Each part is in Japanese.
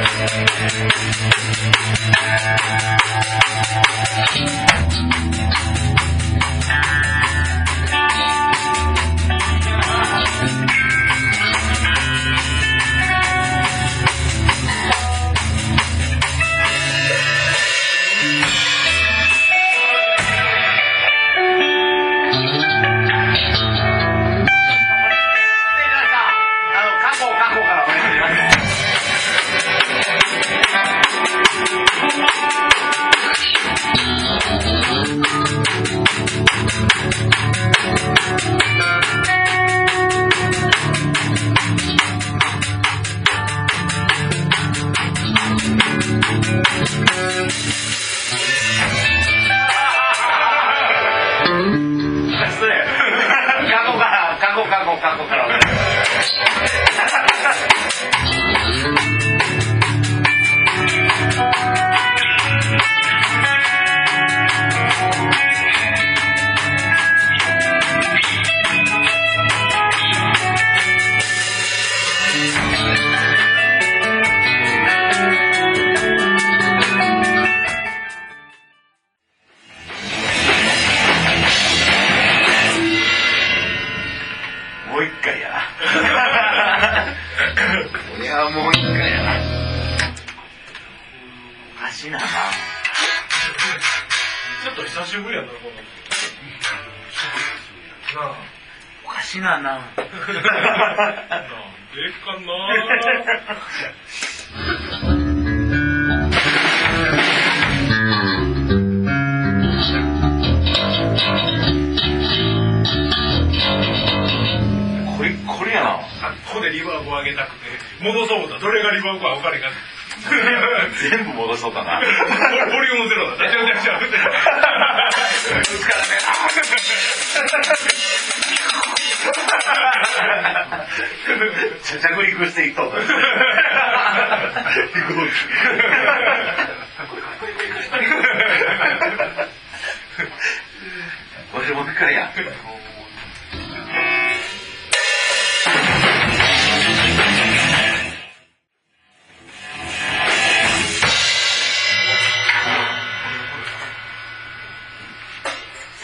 Thank you. や。な これはもう一回や。なおかしいな。なちょっと久しぶりやな、この。なあ。おかしいなななんでかな ここでリバーブを上げたくて、戻そう思ったらどれがリバーブか分かれへん。か。全部戻そうかな。ボ ボリュームゼロだ。ちゃうちゃうちゃう 着陸していっと。う これもう一回や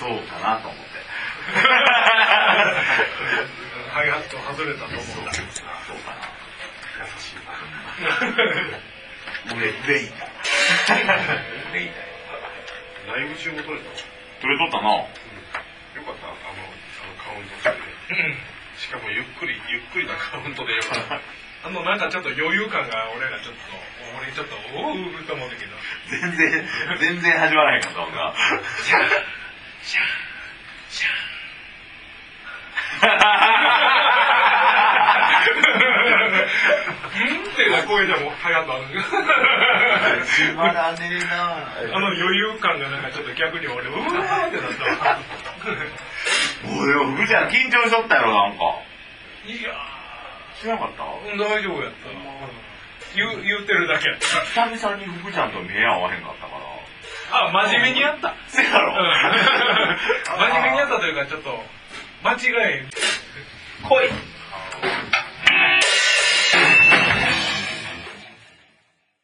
そうかなと思ってハイハット外れたと思った。そうかな優しいな上上いた上いたライブ中も撮れた取れとったなうん。よかったあのあのカウントしてしかもゆっくりゆっくりなカウントでよかったあの、なん。かちょっと余裕感が俺らちょっと、俺ちょっと、おうると思ったけど。全然全然始まらへん。かったもん。なうんってな声でもハイハットある。始まらねえなあの余裕感がなんかちょっと逆に俺、うわーってなったわ。もうでも福ちゃん緊張しとったやろなんかいや知らなかった、大丈夫やった。言う、言うてるだけやった。久々に福ちゃんと目合わへんかったからあ、真面目にやった。せやろうん 真面目にやったというか、ちょっと、間違え。来い